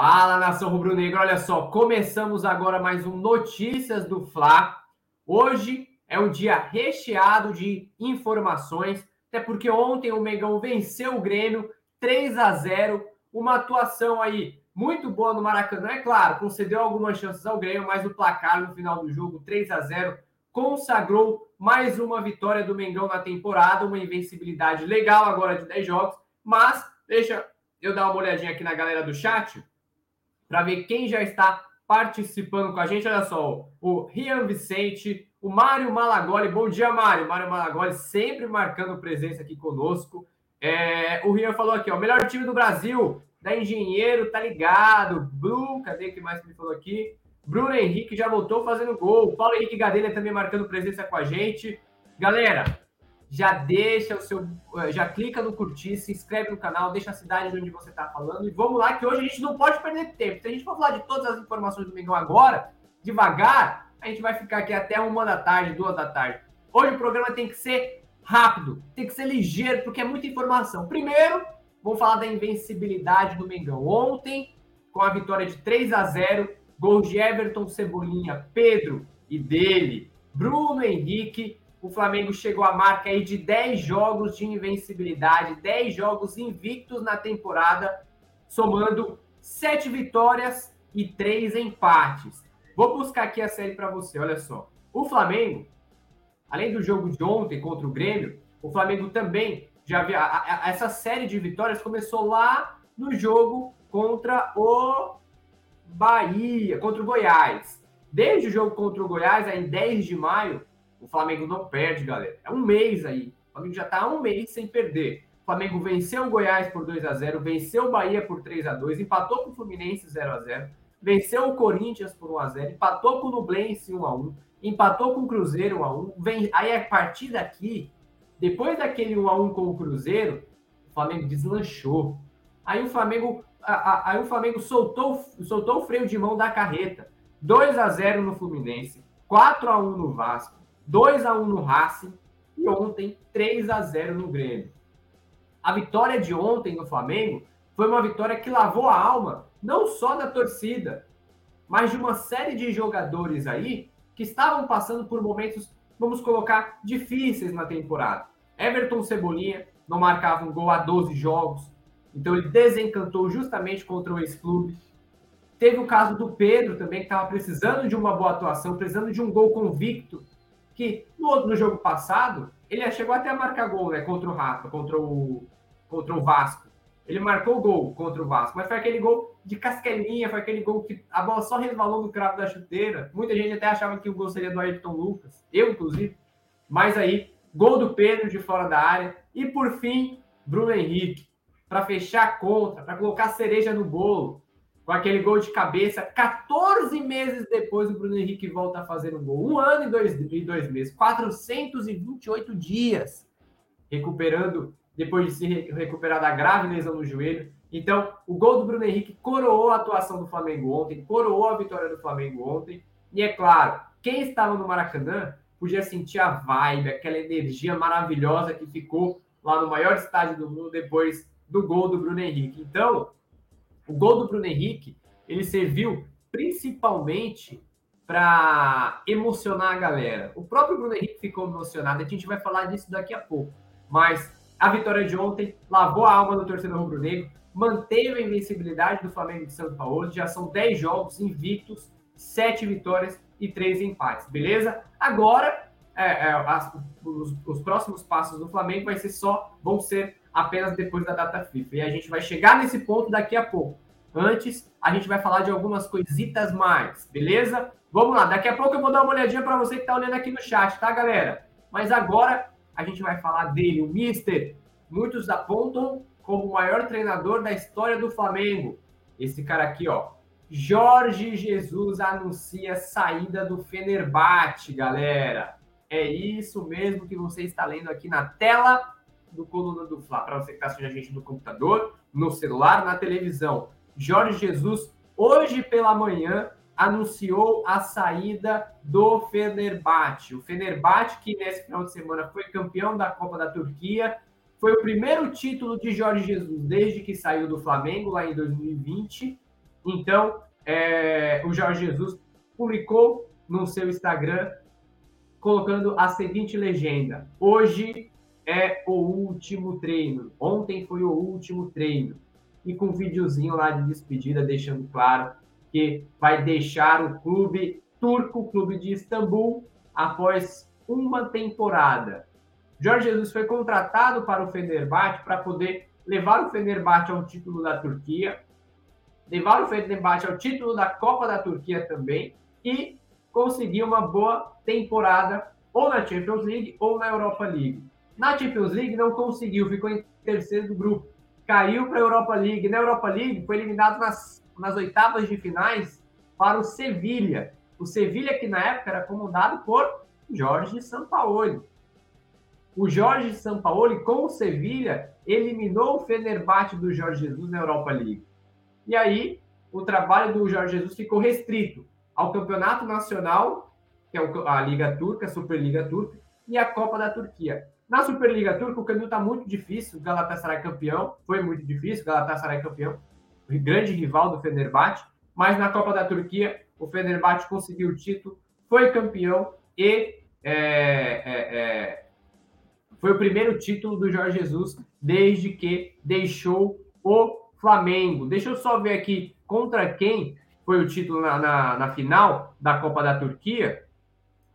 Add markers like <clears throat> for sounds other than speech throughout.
Fala nação rubro-negra, olha só, começamos agora mais um Notícias do Fla. Hoje é um dia recheado de informações, até porque ontem o Mengão venceu o Grêmio 3 a 0, uma atuação aí muito boa no Maracanã, é claro, concedeu algumas chances ao Grêmio, mas o placar no final do jogo 3 a 0 consagrou mais uma vitória do Mengão na temporada, uma invencibilidade legal agora de 10 jogos, mas deixa eu dar uma olhadinha aqui na galera do chat para ver quem já está participando com a gente. Olha só, o Rian Vicente, o Mário Malagoli. Bom dia, Mário. Mário Malagoli sempre marcando presença aqui conosco. É, o Rian falou aqui, ó, melhor time do Brasil, da Engenheiro, tá ligado. Blue, cadê que mais me falou aqui? Bruno Henrique já voltou fazendo gol. Paulo Henrique Gadelha também marcando presença com a gente. Galera, já deixa o seu, eh, já clica no curtir, se inscreve no canal, deixa a cidade de onde você está falando e vamos lá que hoje a gente não pode perder tempo. Se a gente for falar de todas as informações do Mengão agora, devagar, a gente vai ficar aqui até uma da tarde, duas da tarde. Hoje o programa tem que ser rápido, tem que ser ligeiro porque é muita informação. Primeiro, vamos falar da invencibilidade do Mengão. Ontem, com a vitória de 3 a 0, gols de Everton, Cebolinha, Pedro e dele, Bruno Henrique o Flamengo chegou à marca aí de 10 jogos de invencibilidade, 10 jogos invictos na temporada, somando 7 vitórias e 3 empates. Vou buscar aqui a série para você, olha só. O Flamengo, além do jogo de ontem contra o Grêmio, o Flamengo também já havia. Essa série de vitórias começou lá no jogo contra o Bahia, contra o Goiás. Desde o jogo contra o Goiás, em 10 de maio, o Flamengo não perde, galera. É um mês aí. O Flamengo já está um mês sem perder. O Flamengo venceu o Goiás por 2 a 0 venceu o Bahia por 3 a 2 empatou com o Fluminense 0 a 0 venceu o Corinthians por 1 a 0 empatou com o Nublense 1 a 1 empatou com o Cruzeiro 1 a 1 Vem... Aí, a partir daqui, depois daquele 1 a 1 com o Cruzeiro, o Flamengo deslanchou. Aí o Flamengo, aí o Flamengo soltou, soltou o freio de mão da carreta. 2 a 0 no Fluminense, 4 a 1 no Vasco, 2 a 1 no Racing e ontem 3 a 0 no Grêmio. A vitória de ontem no Flamengo foi uma vitória que lavou a alma não só da torcida, mas de uma série de jogadores aí que estavam passando por momentos, vamos colocar, difíceis na temporada. Everton Cebolinha não marcava um gol há 12 jogos, então ele desencantou justamente contra o ex-clube. Teve o caso do Pedro também, que estava precisando de uma boa atuação, precisando de um gol convicto que no, no jogo passado, ele chegou até a marcar gol né, contra o Rafa, contra o, contra o Vasco. Ele marcou gol contra o Vasco, mas foi aquele gol de casquelinha, foi aquele gol que a bola só resvalou no cravo da chuteira. Muita gente até achava que o gol seria do Ayrton Lucas, eu inclusive. Mas aí, gol do Pedro de fora da área. E por fim, Bruno Henrique, para fechar a conta, para colocar cereja no bolo com aquele gol de cabeça. 14 meses depois, o Bruno Henrique volta a fazer um gol. Um ano e dois, e dois meses. 428 dias recuperando, depois de se recuperar da grave lesão no joelho. Então, o gol do Bruno Henrique coroou a atuação do Flamengo ontem, coroou a vitória do Flamengo ontem. E é claro, quem estava no Maracanã podia sentir a vibe, aquela energia maravilhosa que ficou lá no maior estádio do mundo depois do gol do Bruno Henrique. Então, o gol do Bruno Henrique, ele serviu principalmente para emocionar a galera. O próprio Bruno Henrique ficou emocionado, a gente vai falar disso daqui a pouco. Mas a vitória de ontem lavou a alma do torcedor rubro-negro, manteve a invencibilidade do Flamengo de São Paulo. Já são 10 jogos invictos, 7 vitórias e 3 empates, beleza? Agora, é, é, as, os, os, próximos passos do Flamengo vai ser só, vão ser apenas depois da data FIFA. E a gente vai chegar nesse ponto daqui a pouco. Antes, a gente vai falar de algumas coisitas mais, beleza? Vamos lá, daqui a pouco eu vou dar uma olhadinha para você que está olhando aqui no chat, tá, galera? Mas agora a gente vai falar dele, o Mister. Muitos apontam como o maior treinador da história do Flamengo. Esse cara aqui, ó. Jorge Jesus anuncia saída do Fenerbahçe, galera. É isso mesmo que você está lendo aqui na tela do Coluna do Fla, para você que está assistindo a gente no computador, no celular, na televisão. Jorge Jesus, hoje pela manhã, anunciou a saída do Fenerbahçe. O Fenerbahçe, que nesse final de semana foi campeão da Copa da Turquia, foi o primeiro título de Jorge Jesus desde que saiu do Flamengo, lá em 2020. Então, é, o Jorge Jesus publicou no seu Instagram colocando a seguinte legenda: Hoje é o último treino. Ontem foi o último treino. E com um videozinho lá de despedida, deixando claro que vai deixar o clube turco, o clube de Istambul, após uma temporada. Jorge Jesus foi contratado para o Fenerbahçe para poder levar o Fenerbahçe ao título da Turquia, levar o Fenerbahçe ao título da Copa da Turquia também e conseguir uma boa temporada ou na Champions League ou na Europa League. Na Champions League não conseguiu, ficou em terceiro do grupo, caiu para a Europa League. Na Europa League foi eliminado nas, nas oitavas de finais para o Sevilha. O Sevilha que na época era comandado por Jorge Sampaoli. O Jorge Sampaoli, com o Sevilha, eliminou o Fenerbahçe do Jorge Jesus na Europa League. E aí, o trabalho do Jorge Jesus ficou restrito ao Campeonato Nacional, que é a Liga Turca, a Superliga Turca, e a Copa da Turquia. Na Superliga Turca, o caminho está muito difícil. O Galatasaray campeão, foi muito difícil. O Galatasaray campeão, o grande rival do Fenerbahçe. Mas na Copa da Turquia, o Fenerbahçe conseguiu o título, foi campeão e é, é, é, foi o primeiro título do Jorge Jesus desde que deixou o Flamengo. Deixa eu só ver aqui contra quem foi o título na, na, na final da Copa da Turquia,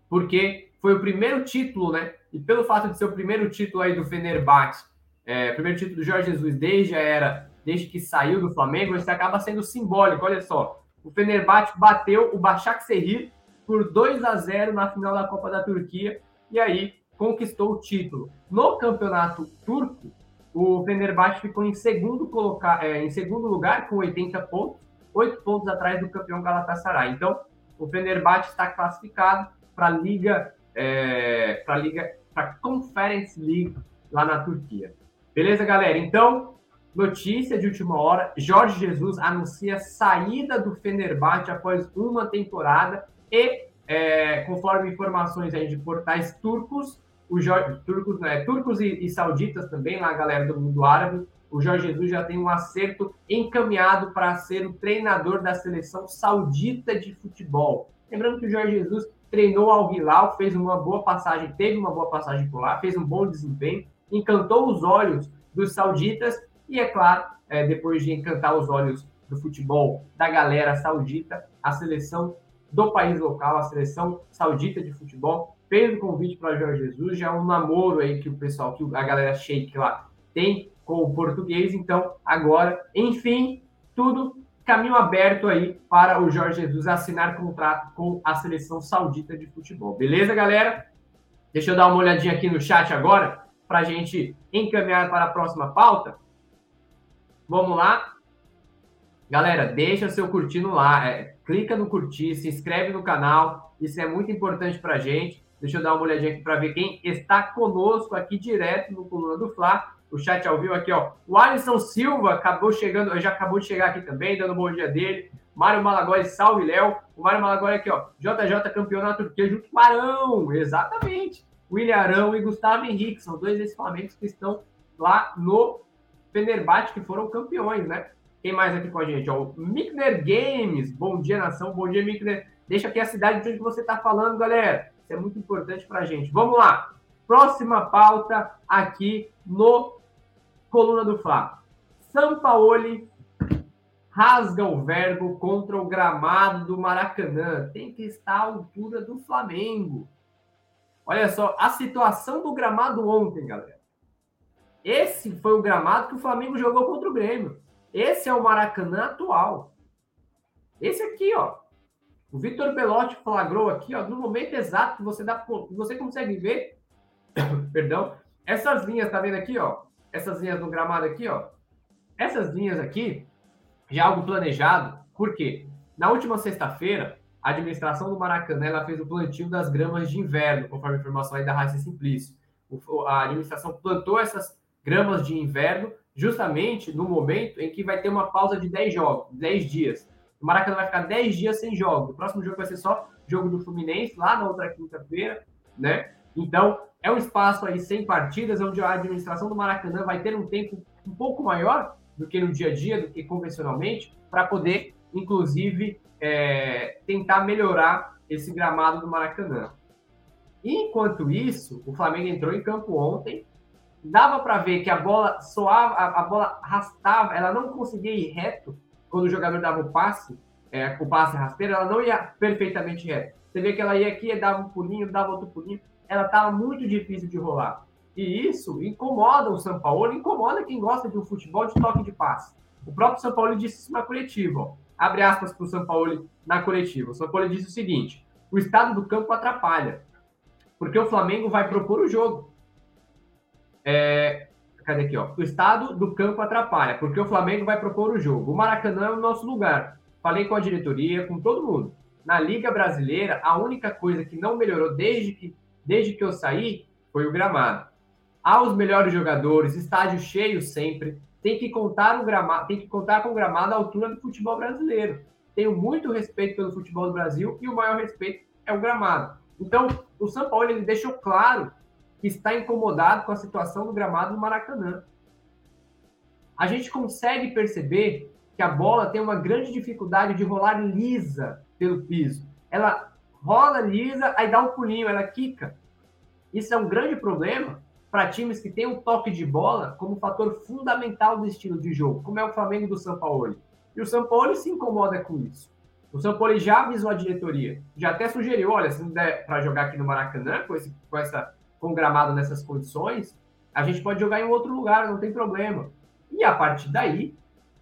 porque foi o primeiro título, né? E pelo fato de ser o primeiro título aí do Fenerbahçe, é, primeiro título do Jorge Jesus desde a era, desde que saiu do Flamengo, isso acaba sendo simbólico. Olha só, o Fenerbahçe bateu o Başakşehir por 2 a 0 na final da Copa da Turquia e aí conquistou o título. No campeonato turco, o Fenerbahçe ficou em segundo, colocar, é, em segundo lugar com 80 pontos, 8 pontos atrás do campeão Galatasaray. Então, o Fenerbahçe está classificado para a Liga, é, Liga, para Conference League lá na Turquia. Beleza, galera? Então, notícia de última hora: Jorge Jesus anuncia saída do Fenerbahçe após uma temporada e, é, conforme informações aí de portais turcos, os turcos, né, turcos e, e, sauditas também, lá a galera do mundo árabe, o Jorge Jesus já tem um acerto encaminhado para ser o treinador da seleção saudita de futebol. Lembrando que o Jorge Jesus treinou ao Hilal, fez uma boa passagem, teve uma boa passagem por lá, fez um bom desempenho, encantou os olhos dos sauditas e, é claro, é, depois de encantar os olhos do futebol da galera saudita, a seleção do país local, a seleção saudita de futebol, fez o convite para Jorge Jesus, já é um namoro aí que o pessoal, que a galera shake lá tem com o português, então agora, enfim, tudo caminho aberto aí para o Jorge Jesus assinar contrato com a seleção saudita de futebol. Beleza, galera? Deixa eu dar uma olhadinha aqui no chat agora para a gente encaminhar para a próxima pauta. Vamos lá. Galera, deixa seu curtindo lá. É, clica no curtir, se inscreve no canal, isso é muito importante para a gente. Deixa eu dar uma olhadinha aqui para ver quem está conosco aqui direto no Coluna do Fla. O chat ao vivo aqui, ó. O Alisson Silva acabou chegando, já acabou de chegar aqui também, dando um bom dia dele. Mário Malagoli, salve Léo. O Mário Malagoli aqui, ó. JJ campeonato Turquia junto com Arão, exatamente. William Arão e Gustavo Henrique, são dois desses que estão lá no Fenerbahçe, que foram campeões, né? Quem mais aqui com a gente? Ó, o Mikner Games. Bom dia, nação. Bom dia, Mikner. Deixa aqui a cidade de onde você está falando, galera. Isso é muito importante para a gente. Vamos lá. Próxima pauta aqui no Coluna do Fla. Sampaoli rasga o verbo contra o gramado do Maracanã. Tem que estar à altura do Flamengo. Olha só, a situação do gramado ontem, galera. Esse foi o gramado que o Flamengo jogou contra o Grêmio. Esse é o Maracanã atual. Esse aqui, ó. O Vitor Belotti flagrou aqui, ó, no momento exato que você dá, você consegue ver, <coughs> perdão, essas linhas, tá vendo aqui, ó? Essas linhas no gramado aqui, ó. Essas linhas aqui, já é algo planejado. Por quê? Na última sexta-feira, a administração do Maracanã ela fez o plantio das gramas de inverno, conforme a informação aí da Raíssa Simplício. A administração plantou essas gramas de inverno justamente no momento em que vai ter uma pausa de 10 jogos, 10 dias. O Maracanã vai ficar 10 dias sem jogo. O próximo jogo vai ser só jogo do Fluminense, lá na outra quinta-feira, né? Então, é um espaço aí sem partidas, onde a administração do Maracanã vai ter um tempo um pouco maior do que no dia a dia, do que convencionalmente, para poder inclusive, é, tentar melhorar esse gramado do Maracanã. Enquanto isso, o Flamengo entrou em campo ontem, dava para ver que a bola soava, a, a, bola arrastava, ela não conseguia ir reto quando o jogador dava o passe, é, o passe rasteiro, ela não ia perfeitamente reto. Você vê que ela ia aqui, dava um pulinho, dava outro pulinho, ela estava muito difícil de rolar. E isso incomoda o São Paulo, incomoda quem gosta de um futebol de toque de passe. O próprio São Paulo disse isso na coletiva. Ó. Abre aspas para o São Paulo na coletiva. O São Paulo disse o seguinte: o estado do campo atrapalha, porque o Flamengo vai propor o jogo. É, cadê aqui? Ó? O estado do campo atrapalha, porque o Flamengo vai propor o jogo. O Maracanã é o nosso lugar. Falei com a diretoria, com todo mundo. Na Liga Brasileira, a única coisa que não melhorou desde que, desde que eu saí foi o gramado. Há os melhores jogadores, estádio cheio sempre, tem que contar o gramado, tem que contar com o gramado à altura do futebol brasileiro. Tenho muito respeito pelo futebol do Brasil e o maior respeito é o gramado. Então, o São Paulo ele deixou claro que está incomodado com a situação do gramado do Maracanã. A gente consegue perceber que a bola tem uma grande dificuldade de rolar lisa pelo piso. Ela rola lisa, aí dá um pulinho, ela quica. Isso é um grande problema para times que têm o um toque de bola como fator fundamental do estilo de jogo, como é o Flamengo do São Paulo. E o São Paulo se incomoda com isso. O São Paulo já avisou a diretoria, já até sugeriu, olha, se não der para jogar aqui no Maracanã com, esse, com essa com gramado nessas condições, a gente pode jogar em outro lugar, não tem problema. E a partir daí,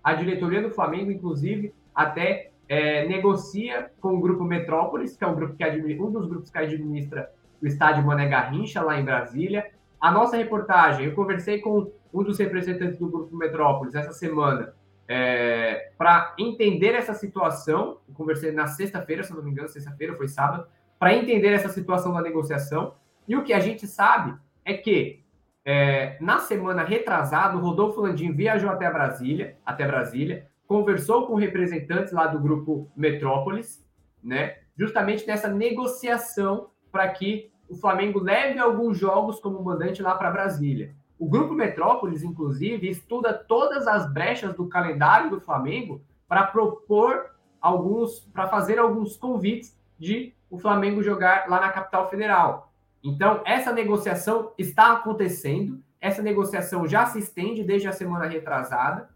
a diretoria do Flamengo, inclusive, até é, negocia com o grupo Metrópolis, que é um grupo que administra, um dos grupos que administra o estádio Mané Garrincha lá em Brasília, a nossa reportagem, eu conversei com um dos representantes do Grupo Metrópolis essa semana é, para entender essa situação. Eu conversei na sexta-feira, se não me engano, sexta-feira, foi sábado, para entender essa situação da negociação. E o que a gente sabe é que é, na semana retrasada, o Rodolfo Landim viajou até Brasília, até Brasília, conversou com representantes lá do grupo Metrópolis, né? Justamente nessa negociação para que o Flamengo leve alguns jogos como mandante lá para Brasília. O Grupo Metrópolis, inclusive, estuda todas as brechas do calendário do Flamengo para propor alguns, para fazer alguns convites de o Flamengo jogar lá na capital federal. Então, essa negociação está acontecendo, essa negociação já se estende desde a semana retrasada,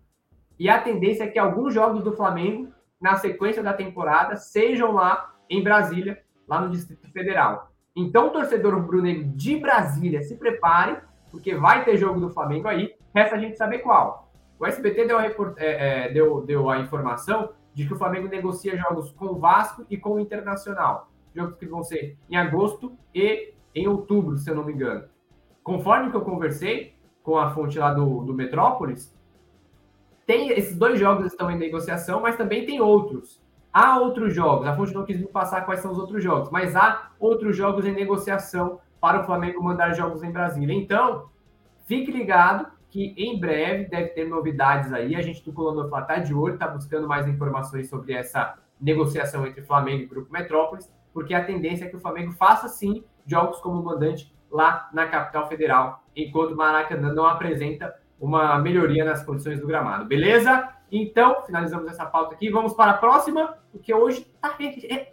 e a tendência é que alguns jogos do Flamengo, na sequência da temporada, sejam lá em Brasília, lá no Distrito Federal. Então, torcedor brunegro de Brasília, se prepare, porque vai ter jogo do Flamengo aí. Resta a gente saber qual. O SBT deu a, é, é, deu, deu a informação de que o Flamengo negocia jogos com o Vasco e com o Internacional. Jogos que vão ser em agosto e em outubro, se eu não me engano. Conforme que eu conversei com a fonte lá do, do Metrópolis, tem esses dois jogos estão em negociação, mas também tem outros. Há outros jogos, a fonte não quis me passar quais são os outros jogos, mas há outros jogos em negociação para o Flamengo mandar jogos em Brasília. Então, fique ligado que em breve deve ter novidades aí. A gente do Coluna Fla está de olho, está buscando mais informações sobre essa negociação entre Flamengo e Grupo Metrópolis, porque a tendência é que o Flamengo faça sim jogos como mandante lá na capital federal, enquanto o Maracanã não apresenta uma melhoria nas condições do gramado. Beleza? Então, finalizamos essa pauta aqui. Vamos para a próxima, porque hoje está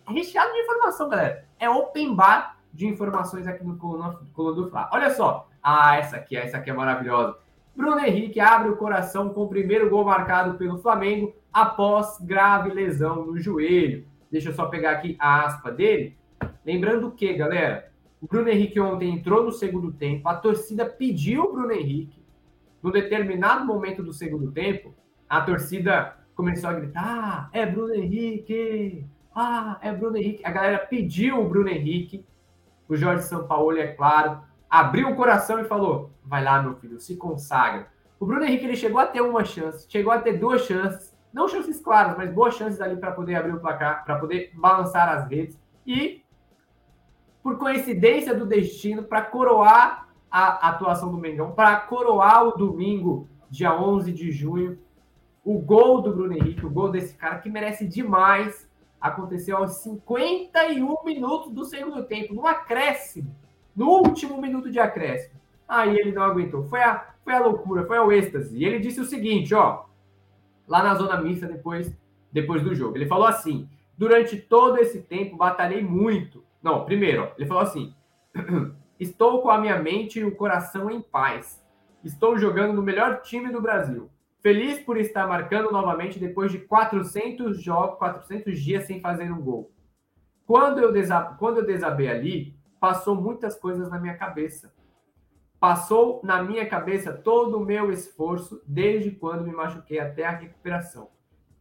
recheado de informação, galera. É open bar de informações aqui no Coluna, do Fla. Olha só. Ah, essa aqui, essa aqui é maravilhosa. Bruno Henrique abre o coração com o primeiro gol marcado pelo Flamengo após grave lesão no joelho. Deixa eu só pegar aqui a aspa dele. Lembrando que, galera, o Bruno Henrique ontem entrou no segundo tempo, a torcida pediu o Bruno Henrique. No determinado momento do segundo tempo, a torcida começou a gritar: ah, é Bruno Henrique! Ah, é Bruno Henrique. A galera pediu o Bruno Henrique. O Jorge Sampaoli, é claro, abriu o coração e falou: vai lá, meu filho, se consagra. O Bruno Henrique ele chegou a ter uma chance, chegou a ter duas chances, não chances claras, mas boas chances ali para poder abrir o placar, para poder balançar as redes. E, por coincidência do destino, para coroar a atuação do Mengão, para coroar o domingo, dia 11 de junho, o gol do Bruno Henrique, o gol desse cara que merece demais, aconteceu aos 51 minutos do segundo tempo, no acréscimo, no último minuto de acréscimo. Aí ele não aguentou. Foi a, foi a loucura, foi o êxtase. E ele disse o seguinte, ó, lá na zona mista depois depois do jogo. Ele falou assim: durante todo esse tempo batalhei muito. Não, primeiro, ele falou assim: <clears throat> estou com a minha mente e o coração em paz. Estou jogando no melhor time do Brasil. Feliz por estar marcando novamente depois de 400 jogos, 400 dias sem fazer um gol. Quando eu. Quando eu desabei ali, passou muitas coisas na minha cabeça. Passou na minha cabeça todo o meu esforço desde quando me machuquei até a recuperação.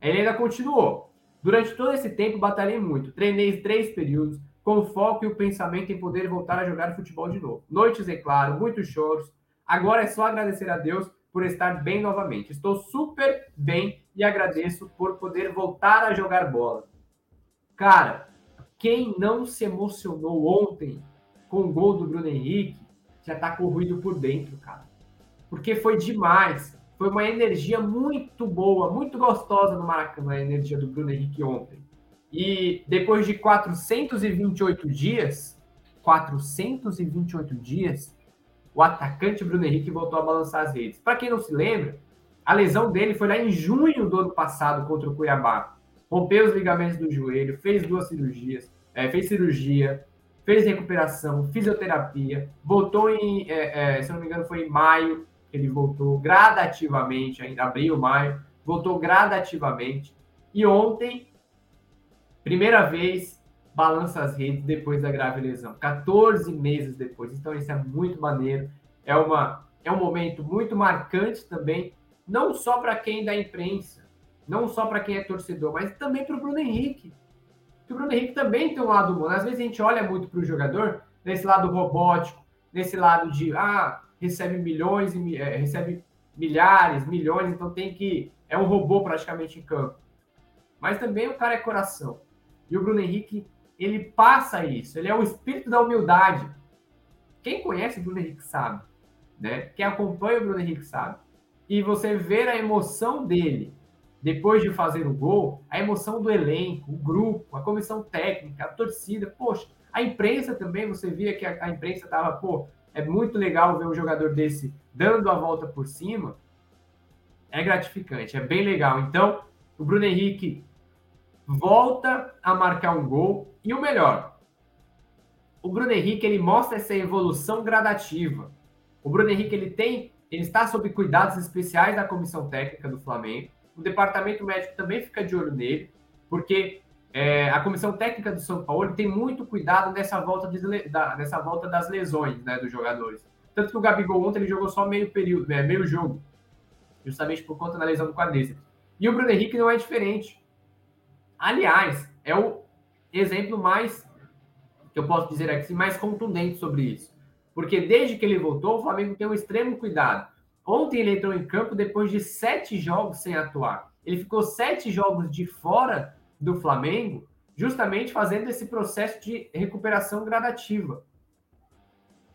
Ele ainda continuou. Durante todo esse tempo batalhei muito. Treinei três períodos com foco e o pensamento em poder voltar a jogar futebol de novo. Noites é claro, muitos choros. Agora é só agradecer a Deus por estar bem novamente. Estou super bem e agradeço por poder voltar a jogar bola. Cara, quem não se emocionou ontem com o gol do Bruno Henrique já tá corroído por dentro, cara. Porque foi demais. Foi uma energia muito boa, muito gostosa no Maracanã, a energia do Bruno Henrique ontem. E depois de 428 dias, 428 dias, o atacante Bruno Henrique voltou a balançar as redes. Para quem não se lembra, a lesão dele foi lá em junho do ano passado contra o Cuiabá. Rompeu os ligamentos do joelho, fez duas cirurgias, é, fez cirurgia, fez recuperação, fisioterapia, voltou em, é, é, se não me engano, foi em maio, ele voltou gradativamente, ainda abril, maio, voltou gradativamente. E ontem, primeira vez, balança as redes depois da grave lesão, 14 meses depois. Então isso é muito maneiro, é uma é um momento muito marcante também, não só para quem da imprensa, não só para quem é torcedor, mas também para o Bruno Henrique. Que o Bruno Henrique também tem um lado humano. Às vezes a gente olha muito para o jogador nesse lado robótico, nesse lado de ah, recebe milhões e é, recebe milhares, milhões, então tem que é um robô praticamente em campo. Mas também o cara é coração. E o Bruno Henrique ele passa isso, ele é o espírito da humildade. Quem conhece o Bruno Henrique sabe, né? Quem acompanha o Bruno Henrique sabe. E você ver a emoção dele depois de fazer o gol, a emoção do elenco, o grupo, a comissão técnica, a torcida, poxa, a imprensa também, você via que a, a imprensa tava, pô, é muito legal ver um jogador desse dando a volta por cima. É gratificante, é bem legal. Então, o Bruno Henrique volta a marcar um gol e o melhor, o Bruno Henrique ele mostra essa evolução gradativa. O Bruno Henrique ele tem, ele está sob cuidados especiais da comissão técnica do Flamengo. O departamento médico também fica de olho nele, porque é, a comissão técnica do São Paulo tem muito cuidado nessa volta, de, da, nessa volta das lesões né, dos jogadores. Tanto que o Gabigol ontem ele jogou só meio período, né, meio jogo, justamente por conta da lesão do quadríceps. E o Bruno Henrique não é diferente. Aliás, é o exemplo mais, que eu posso dizer aqui, mais contundente sobre isso. Porque desde que ele voltou, o Flamengo tem um extremo cuidado. Ontem ele entrou em campo depois de sete jogos sem atuar. Ele ficou sete jogos de fora do Flamengo, justamente fazendo esse processo de recuperação gradativa.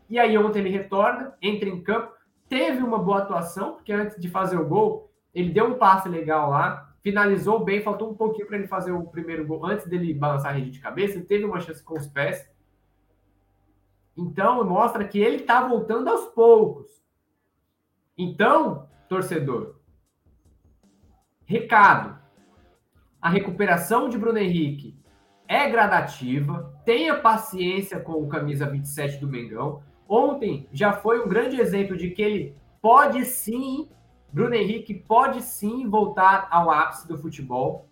E aí ontem ele retorna, entra em campo, teve uma boa atuação, porque antes de fazer o gol, ele deu um passe legal lá, finalizou bem, faltou um pouquinho para ele fazer o primeiro gol antes dele balançar a rede de cabeça, ele teve uma chance com os pés. Então, mostra que ele está voltando aos poucos. Então, torcedor, recado: a recuperação de Bruno Henrique é gradativa, tenha paciência com o camisa 27 do Mengão. Ontem já foi um grande exemplo de que ele pode sim Bruno Henrique pode sim voltar ao ápice do futebol.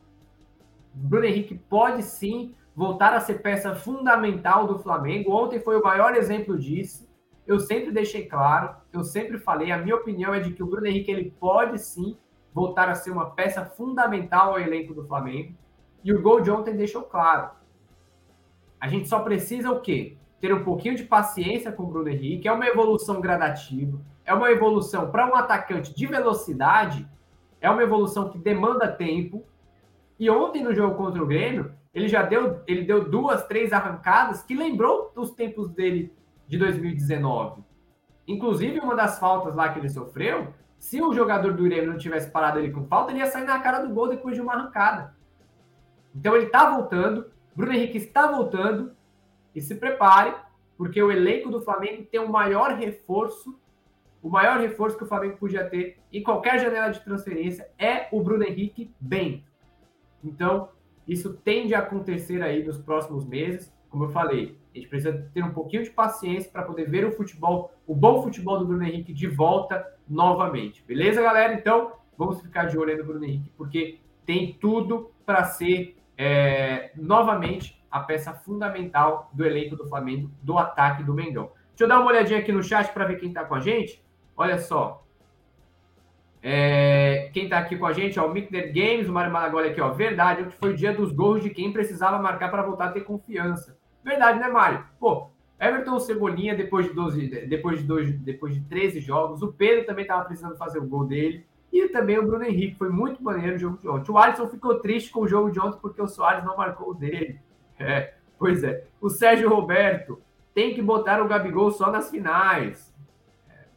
Bruno Henrique pode sim voltar a ser peça fundamental do Flamengo. Ontem foi o maior exemplo disso. Eu sempre deixei claro, eu sempre falei, a minha opinião é de que o Bruno Henrique ele pode sim voltar a ser uma peça fundamental ao elenco do Flamengo. E o gol de ontem deixou claro. A gente só precisa o quê? Ter um pouquinho de paciência com o Bruno Henrique, é uma evolução gradativa é uma evolução para um atacante de velocidade, é uma evolução que demanda tempo. E ontem no jogo contra o Grêmio, ele já deu, ele deu duas, três arrancadas que lembrou dos tempos dele de 2019. Inclusive, uma das faltas lá que ele sofreu, se o jogador do Grêmio não tivesse parado ele com falta, ele ia sair na cara do gol depois de uma arrancada. Então ele está voltando, Bruno Henrique está voltando, e se prepare, porque o elenco do Flamengo tem o maior reforço o maior reforço que o Flamengo podia ter em qualquer janela de transferência é o Bruno Henrique bem. Então, isso tende a acontecer aí nos próximos meses. Como eu falei, a gente precisa ter um pouquinho de paciência para poder ver o futebol, o bom futebol do Bruno Henrique de volta novamente. Beleza, galera? Então, vamos ficar de olho aí no Bruno Henrique, porque tem tudo para ser é, novamente a peça fundamental do elenco do Flamengo, do ataque do Mengão. Deixa eu dar uma olhadinha aqui no chat para ver quem está com a gente. Olha só. É, quem está aqui com a gente, ó, o Mickner Games, o Mário Malagoli aqui, ó. Verdade, que foi o dia dos gols de quem precisava marcar para voltar a ter confiança. Verdade, né, Mário? Pô, Everton Cebolinha, depois de 12, depois de, 12, depois de 13 jogos, o Pedro também estava precisando fazer o gol dele. E também o Bruno Henrique, foi muito maneiro o jogo de ontem. O Alisson ficou triste com o jogo de ontem porque o Soares não marcou o dele. <laughs> É, pois é. O Sérgio Roberto tem que botar o Gabigol só nas finais.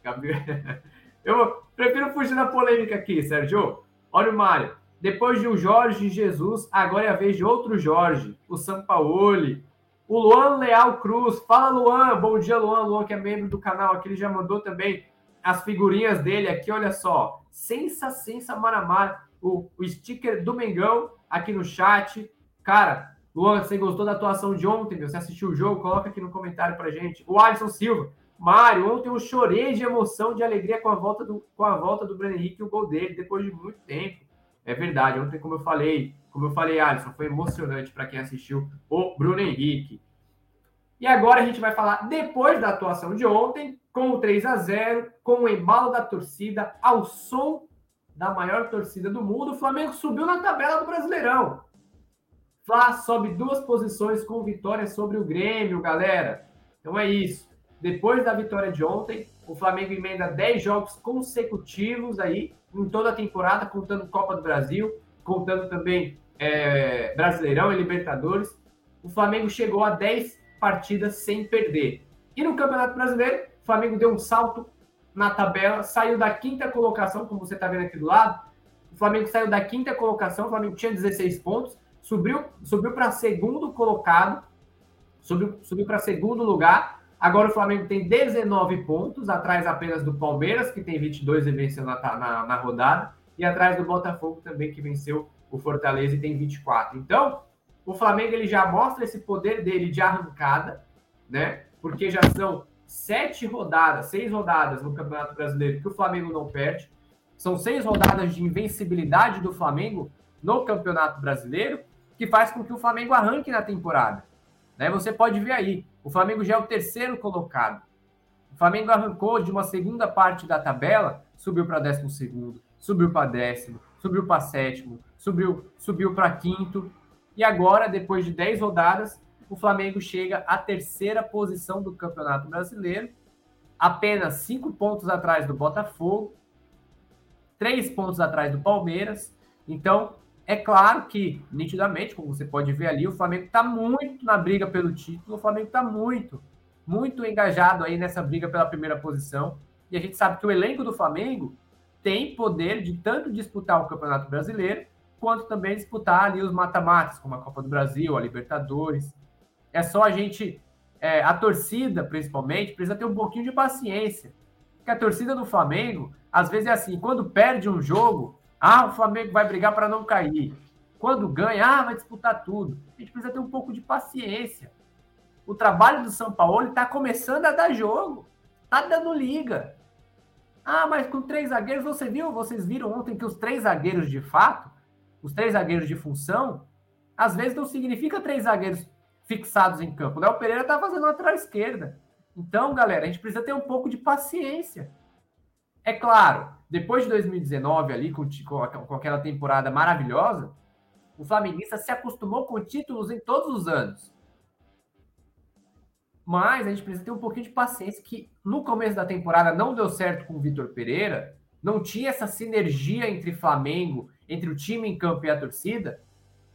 <laughs> Eu prefiro fugir da polêmica aqui, Sérgio. Olha o Mário. Depois de o Jorge Jesus, agora é a vez de outro Jorge, o Sampaoli. O Luan Leal Cruz. Fala, Luan. Bom dia, Luan. Luan, que é membro do canal aqui, ele já mandou também as figurinhas dele aqui. Olha só. Sensa, sensa, maramara. O, o sticker do Mengão aqui no chat. Cara, Luan, você gostou da atuação de ontem? Você assistiu o jogo? Coloca aqui no comentário pra gente. O Alisson Silva. Mário, ontem eu chorei de emoção, de alegria com a volta do, com a volta do Bruno Henrique e o gol dele, depois de muito tempo. É verdade, ontem, como eu falei, como eu falei, Alisson, foi emocionante para quem assistiu o Bruno Henrique. E agora a gente vai falar depois da atuação de ontem, com o 3 a 0 com o embalo da torcida, ao som da maior torcida do mundo, o Flamengo subiu na tabela do Brasileirão. Flá sobe duas posições com vitória sobre o Grêmio, galera. Então é isso. Depois da vitória de ontem, o Flamengo emenda 10 jogos consecutivos aí, em toda a temporada, contando Copa do Brasil, contando também é, Brasileirão e Libertadores. O Flamengo chegou a 10 partidas sem perder. E no Campeonato Brasileiro, o Flamengo deu um salto na tabela, saiu da quinta colocação, como você está vendo aqui do lado. O Flamengo saiu da quinta colocação, o Flamengo tinha 16 pontos, subiu, subiu para segundo colocado, subiu, subiu para segundo lugar. Agora o Flamengo tem 19 pontos, atrás apenas do Palmeiras, que tem 22 e venceu na, na, na rodada, e atrás do Botafogo também, que venceu o Fortaleza e tem 24. Então, o Flamengo ele já mostra esse poder dele de arrancada, né? Porque já são sete rodadas, seis rodadas no Campeonato Brasileiro que o Flamengo não perde. São seis rodadas de invencibilidade do Flamengo no Campeonato Brasileiro, que faz com que o Flamengo arranque na temporada. Né? Você pode ver aí, o Flamengo já é o terceiro colocado. O Flamengo arrancou de uma segunda parte da tabela, subiu para décimo segundo, subiu para décimo, subiu para sétimo, subiu, subiu para quinto. E agora, depois de 10 rodadas, o Flamengo chega à terceira posição do Campeonato Brasileiro, apenas cinco pontos atrás do Botafogo, três pontos atrás do Palmeiras. Então, é claro que, nitidamente, como você pode ver ali, o Flamengo está muito na briga pelo título, o Flamengo está muito, muito engajado aí nessa briga pela primeira posição. E a gente sabe que o elenco do Flamengo tem poder de tanto disputar o Campeonato Brasileiro, quanto também disputar ali os mata-matas, como a Copa do Brasil, a Libertadores. É só a gente, é, a torcida principalmente, precisa ter um pouquinho de paciência. Porque a torcida do Flamengo, às vezes é assim, quando perde um jogo, ah, o Flamengo vai brigar para não cair. Quando ganha, ah, vai disputar tudo. A gente precisa ter um pouco de paciência. O trabalho do São Paulo está começando a dar jogo. Está dando liga. Ah, mas com três zagueiros, você viu? Vocês viram ontem que os três zagueiros de fato, os três zagueiros de função, às vezes não significa três zagueiros fixados em campo. O Léo Pereira está fazendo lateral esquerda. Então, galera, a gente precisa ter um pouco de paciência. É claro, depois de 2019, ali, com, com aquela temporada maravilhosa, o Flamenguista se acostumou com títulos em todos os anos. Mas a gente precisa ter um pouquinho de paciência, que no começo da temporada não deu certo com o Vitor Pereira, não tinha essa sinergia entre Flamengo, entre o time em campo e a torcida,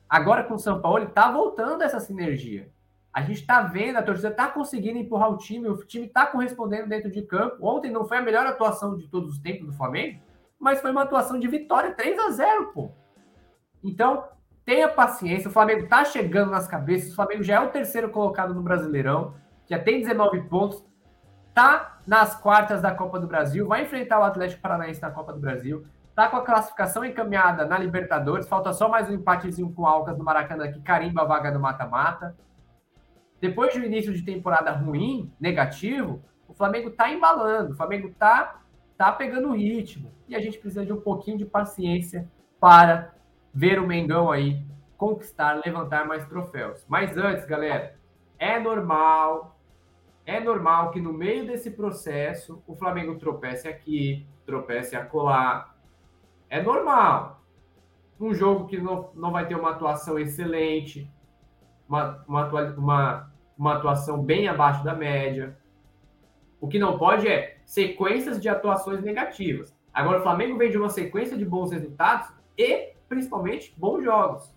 Agora com o São Paulo, está voltando essa sinergia. A gente está vendo, a torcida está conseguindo empurrar o time, o time está correspondendo dentro de campo. Ontem não foi a melhor atuação de todos os tempos do Flamengo, mas foi uma atuação de vitória 3 a 0 pô. Então, tenha paciência, o Flamengo está chegando nas cabeças, o Flamengo já é o terceiro colocado no Brasileirão, já tem 19 pontos, tá nas quartas da Copa do Brasil, vai enfrentar o Atlético Paranaense na Copa do Brasil. Tá com a classificação encaminhada na Libertadores, falta só mais um empatezinho com o Alcas no Maracanã que carimba a vaga do mata-mata. Depois de um início de temporada ruim, negativo, o Flamengo tá embalando, o Flamengo tá tá pegando ritmo. E a gente precisa de um pouquinho de paciência para ver o Mengão aí conquistar, levantar mais troféus. Mas antes, galera, é normal, é normal que no meio desse processo o Flamengo tropece aqui, tropece acolá. É normal. Um jogo que não, não vai ter uma atuação excelente, uma, uma, uma, uma atuação bem abaixo da média. O que não pode é sequências de atuações negativas. Agora, o Flamengo vem de uma sequência de bons resultados e, principalmente, bons jogos.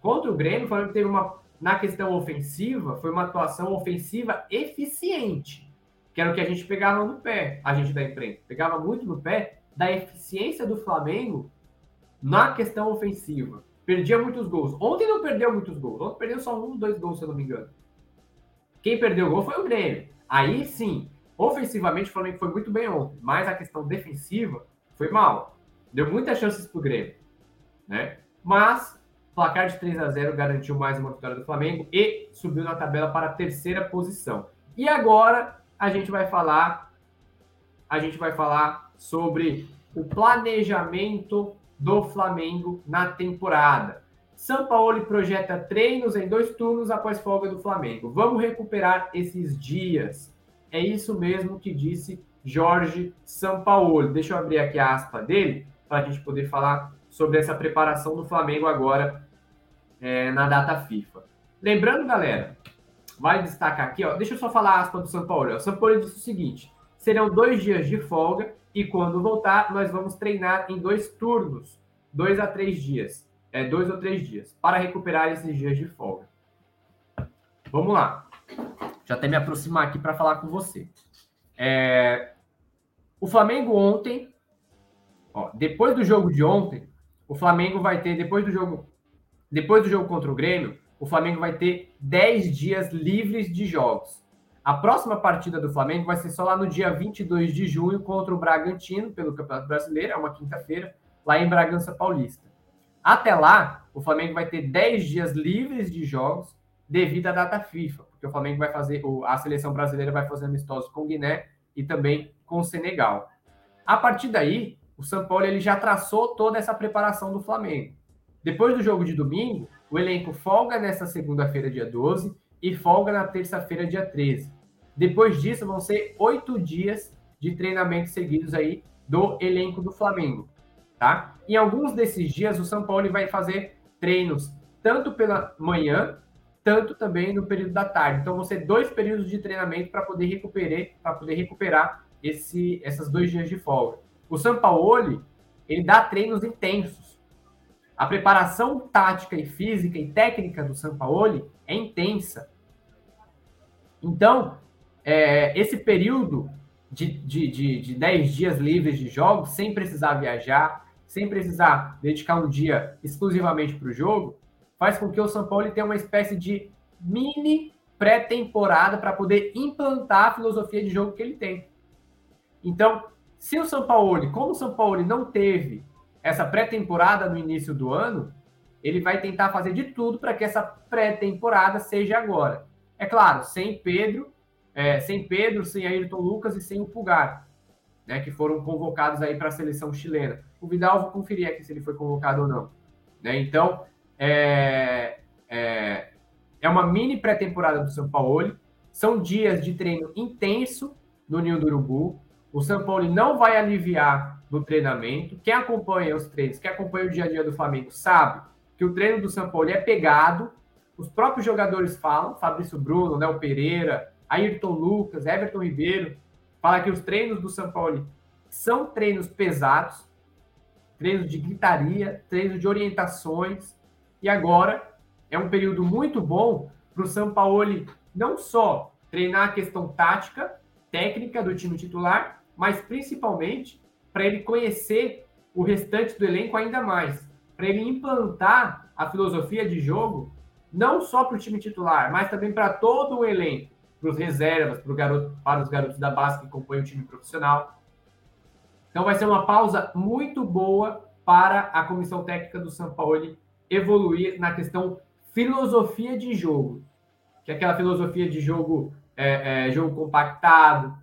Contra o Grêmio, o Flamengo teve uma, na questão ofensiva, foi uma atuação ofensiva eficiente, que era o que a gente pegava no pé, a gente da imprensa, pegava muito no pé da eficiência do Flamengo na questão ofensiva. Perdia muitos gols. Ontem não perdeu muitos gols. Ontem perdeu só um, dois gols, se eu não me engano. Quem perdeu o gol foi o Grêmio. Aí sim, ofensivamente o Flamengo foi muito bem ontem, mas a questão defensiva foi mal. Deu muitas chances para o Grêmio. Né? Mas placar de 3 a 0 garantiu mais uma vitória do Flamengo e subiu na tabela para a terceira posição. E agora a gente vai falar a gente vai falar sobre o planejamento do Flamengo na temporada. São Paulo projeta treinos em dois turnos após folga do Flamengo. Vamos recuperar esses dias. É isso mesmo que disse Jorge Sampaoli. Deixa eu abrir aqui a aspa dele para a gente poder falar sobre essa preparação do Flamengo agora é, na data FIFA. Lembrando, galera, vai destacar aqui, ó, deixa eu só falar a aspa do São Paulo. O São Paulo disse o seguinte: serão dois dias de folga e quando voltar, nós vamos treinar em dois turnos, dois a três dias, é dois ou três dias, para recuperar esses dias de folga. Vamos lá. Já até me aproximar aqui para falar com você. É, o Flamengo ontem, ó, depois do jogo de ontem, o Flamengo vai ter, depois do jogo depois do jogo contra o Grêmio, o Flamengo vai ter 10 dias livres de jogos. A próxima partida do Flamengo vai ser só lá no dia 22 de junho contra o Bragantino, pelo Campeonato Brasileiro, é uma quinta-feira, lá em Bragança Paulista. Até lá, o Flamengo vai ter 10 dias livres de jogos devido à data FIFA, porque o Flamengo vai fazer, a seleção brasileira vai fazer amistosos com Guiné e também com o Senegal. A partir daí, o São Paulo ele já traçou toda essa preparação do Flamengo. Depois do jogo de domingo, o elenco folga nessa segunda-feira, dia 12, e folga na terça-feira, dia 13. Depois disso, vão ser oito dias de treinamento seguidos aí do elenco do Flamengo, tá? Em alguns desses dias, o São Paulo vai fazer treinos tanto pela manhã, tanto também no período da tarde. Então, vão ser dois períodos de treinamento para poder recuperar, para poder recuperar esse, essas dois dias de folga. O São Paulo ele dá treinos intensos a preparação tática e física e técnica do Sampaoli é intensa. Então, é, esse período de, de, de, de 10 dias livres de jogos, sem precisar viajar, sem precisar dedicar um dia exclusivamente para o jogo, faz com que o São Paulo tenha uma espécie de mini pré-temporada para poder implantar a filosofia de jogo que ele tem. Então, se o São Paulo, como o São Paulo não teve essa pré-temporada no início do ano, ele vai tentar fazer de tudo para que essa pré-temporada seja agora. É claro, sem Pedro, é, sem Pedro, sem Ayrton Lucas e sem o Pulgar, né, que foram convocados aí para a seleção chilena. O Vidal, vou conferir aqui se ele foi convocado ou não. Né? Então, é, é, é uma mini pré-temporada do São Paulo. São dias de treino intenso no Ninho do Urubu. O São Paulo não vai aliviar no treinamento. Quem acompanha os treinos, quem acompanha o dia a dia do Flamengo, sabe que o treino do São Paulo é pegado. Os próprios jogadores falam, Fabrício Bruno, Léo Pereira, Ayrton Lucas, Everton Ribeiro, fala que os treinos do São Paulo são treinos pesados, treinos de gritaria, treinos de orientações. E agora é um período muito bom para o São Paulo não só treinar a questão tática, técnica do time titular, mas principalmente para ele conhecer o restante do elenco ainda mais, para ele implantar a filosofia de jogo não só para o time titular, mas também para todo o elenco, para os reservas, para, garoto, para os garotos da base que compõem o time profissional. Então vai ser uma pausa muito boa para a comissão técnica do São Paulo evoluir na questão filosofia de jogo, que é aquela filosofia de jogo, é, é, jogo compactado,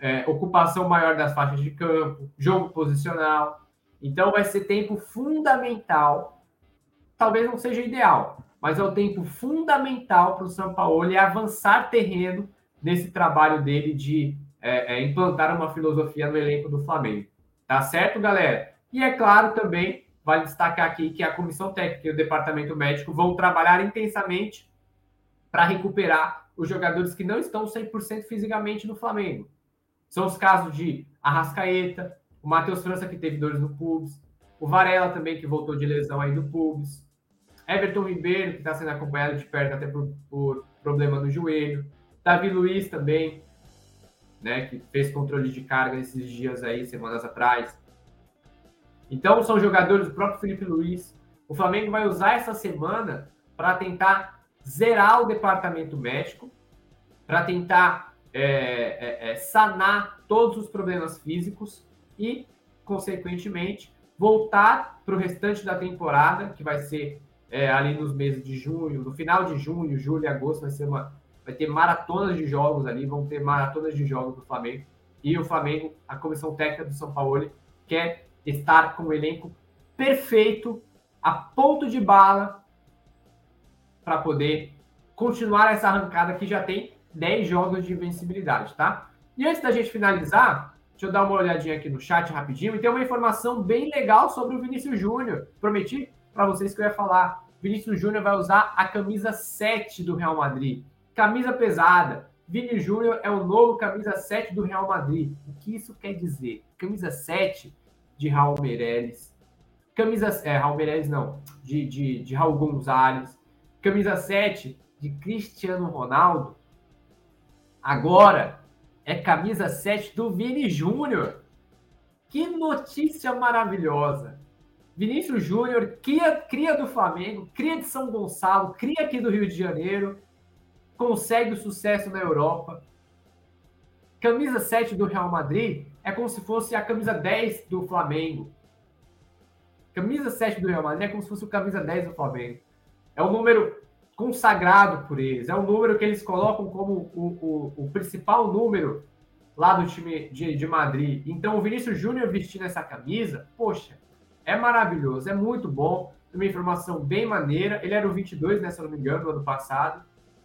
é, ocupação maior das faixas de campo, jogo posicional. Então vai ser tempo fundamental, talvez não seja ideal, mas é o tempo fundamental para o São Paulo avançar terreno nesse trabalho dele de é, é, implantar uma filosofia no elenco do Flamengo. Tá certo, galera? E é claro também, vale destacar aqui que a comissão técnica e o departamento médico vão trabalhar intensamente para recuperar os jogadores que não estão 100% fisicamente no Flamengo. São os casos de Arrascaeta, o Matheus França, que teve dores no pubis, o Varela também, que voltou de lesão aí do pubis, Everton Ribeiro, que está sendo acompanhado de perto até por, por, problema no joelho, Davi Luiz também, né, que fez controle de carga esses dias aí, semanas atrás. Então, são jogadores do próprio Felipe Luiz. O Flamengo vai usar essa semana para tentar zerar o departamento médico, para tentar é, é, é, sanar todos os problemas físicos e, consequentemente, voltar para o restante da temporada, que vai ser é, ali nos meses de junho, no final de junho, julho e agosto, vai ser uma. Vai ter maratonas de jogos ali, vão ter maratonas de jogos do Flamengo. E o Flamengo, a comissão técnica do São Paulo, quer estar com o elenco perfeito, a ponto de bala, para poder continuar essa arrancada que já tem 10 jogos de invencibilidade, tá? E antes da gente finalizar, deixa eu dar uma olhadinha aqui no chat rapidinho e tem uma informação bem legal sobre o Vinícius Júnior. Prometi para vocês que eu ia falar. Vinícius Júnior vai usar a camisa 7 do Real Madrid. Camisa pesada. Vini Júnior é o novo camisa 7 do Real Madrid. O que isso quer dizer? Camisa 7 de Raul Meireles. Camisa. É, Raul Meireles não. De, de, de Raul Gonzalez. Camisa 7 de Cristiano Ronaldo. Agora é camisa 7 do Vini Júnior. Que notícia maravilhosa! Vinícius Júnior, cria, cria do Flamengo, cria de São Gonçalo, cria aqui do Rio de Janeiro, consegue o sucesso na Europa. Camisa 7 do Real Madrid é como se fosse a camisa 10 do Flamengo. Camisa 7 do Real Madrid é como se fosse o camisa 10 do Flamengo. É um número consagrado por eles. É um número que eles colocam como o, o, o principal número lá do time de, de Madrid. Então, o Vinícius Júnior vestindo essa camisa, poxa, é maravilhoso, é muito bom. Uma informação bem maneira. Ele era o 22, né, se eu não me engano, no ano passado.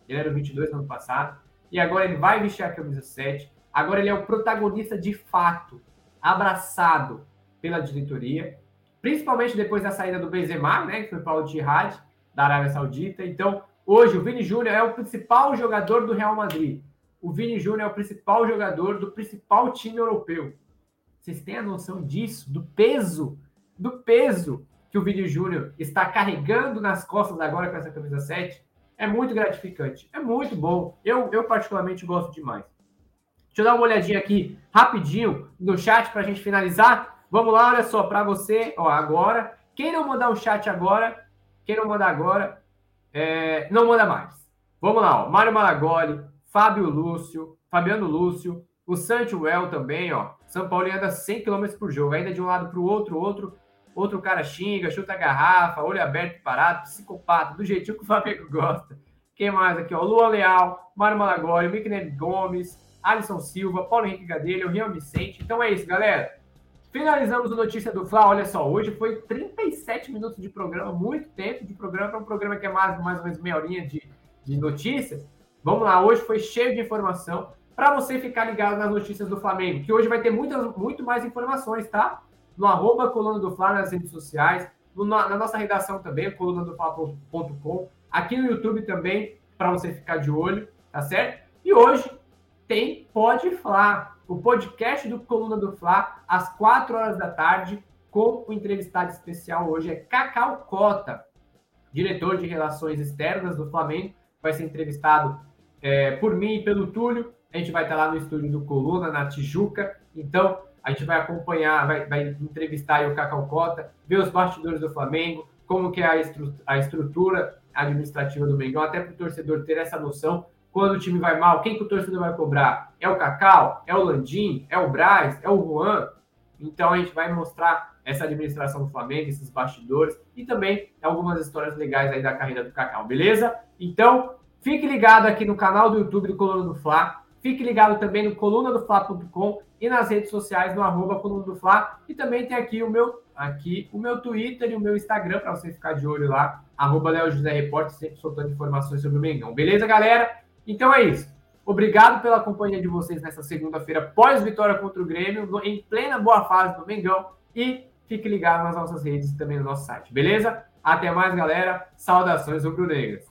Ele era o 22 no ano passado. E agora ele vai vestir a camisa 7. Agora ele é o protagonista de fato, abraçado pela diretoria. Principalmente depois da saída do Benzema, né, que foi para o Jihad da Arábia Saudita. Então, hoje, o Vini Júnior é o principal jogador do Real Madrid. O Vini Júnior é o principal jogador do principal time europeu. Vocês têm a noção disso? Do peso, do peso que o Vini Júnior está carregando nas costas agora com essa camisa 7? É muito gratificante. É muito bom. Eu, eu particularmente gosto demais. Deixa eu dar uma olhadinha aqui rapidinho no chat para a gente finalizar. Vamos lá, olha só, para você, ó, agora. Quem não mandar um chat agora, quem não manda agora, é, não manda mais. Vamos lá, ó. Mário Malagoli, Fábio Lúcio, Fabiano Lúcio, o Santuel também, ó. São Paulo anda 100 km por jogo, ainda de um lado para o outro, outro, outro cara xinga, chuta a garrafa, olho aberto parado, psicopata, do jeitinho que o Flamengo gosta. Quem mais aqui, ó? Luan Leal, Mário Malagoli, Mickey Gomes, Alisson Silva, Paulo Henrique Gadelha, o Rian Vicente. Então é isso, galera. Finalizamos a notícia do Fla. Olha só, hoje foi 37 minutos de programa, muito tempo de programa para um programa que é mais, mais ou menos meia horinha de, de notícias. Vamos lá, hoje foi cheio de informação para você ficar ligado nas notícias do Flamengo, que hoje vai ter muitas, muito mais informações, tá? No arroba Coluna do Fla nas redes sociais, no, na nossa redação também, colunadofla.com, aqui no YouTube também, para você ficar de olho, tá certo? E hoje tem Pode Fla o podcast do Coluna do Fla, às 4 horas da tarde, com o entrevistado especial hoje é Cacau Cota, diretor de Relações Externas do Flamengo. Vai ser entrevistado é, por mim e pelo Túlio. A gente vai estar lá no estúdio do Coluna, na Tijuca. Então, a gente vai acompanhar, vai, vai entrevistar o Cacau Cota, ver os bastidores do Flamengo, como que é a, estru a estrutura administrativa do Mengão, até para o torcedor ter essa noção quando o time vai mal, quem que o torcedor vai cobrar? É o Cacau? É o Landim? É o Braz? É o Juan? Então a gente vai mostrar essa administração do Flamengo, esses bastidores e também algumas histórias legais aí da carreira do Cacau, beleza? Então, fique ligado aqui no canal do YouTube do Coluna do Fla. Fique ligado também no colunadofla.com e nas redes sociais no arroba coluna do Fla. E também tem aqui o meu, aqui o meu Twitter e o meu Instagram para você ficar de olho lá, arroba Léo José Repórter, sempre soltando informações sobre o Mengão. Beleza, galera? Então é isso. Obrigado pela companhia de vocês nessa segunda-feira, pós-vitória contra o Grêmio, em plena boa fase do Mengão. E fique ligado nas nossas redes e também no nosso site, beleza? Até mais, galera. Saudações rubro-negras.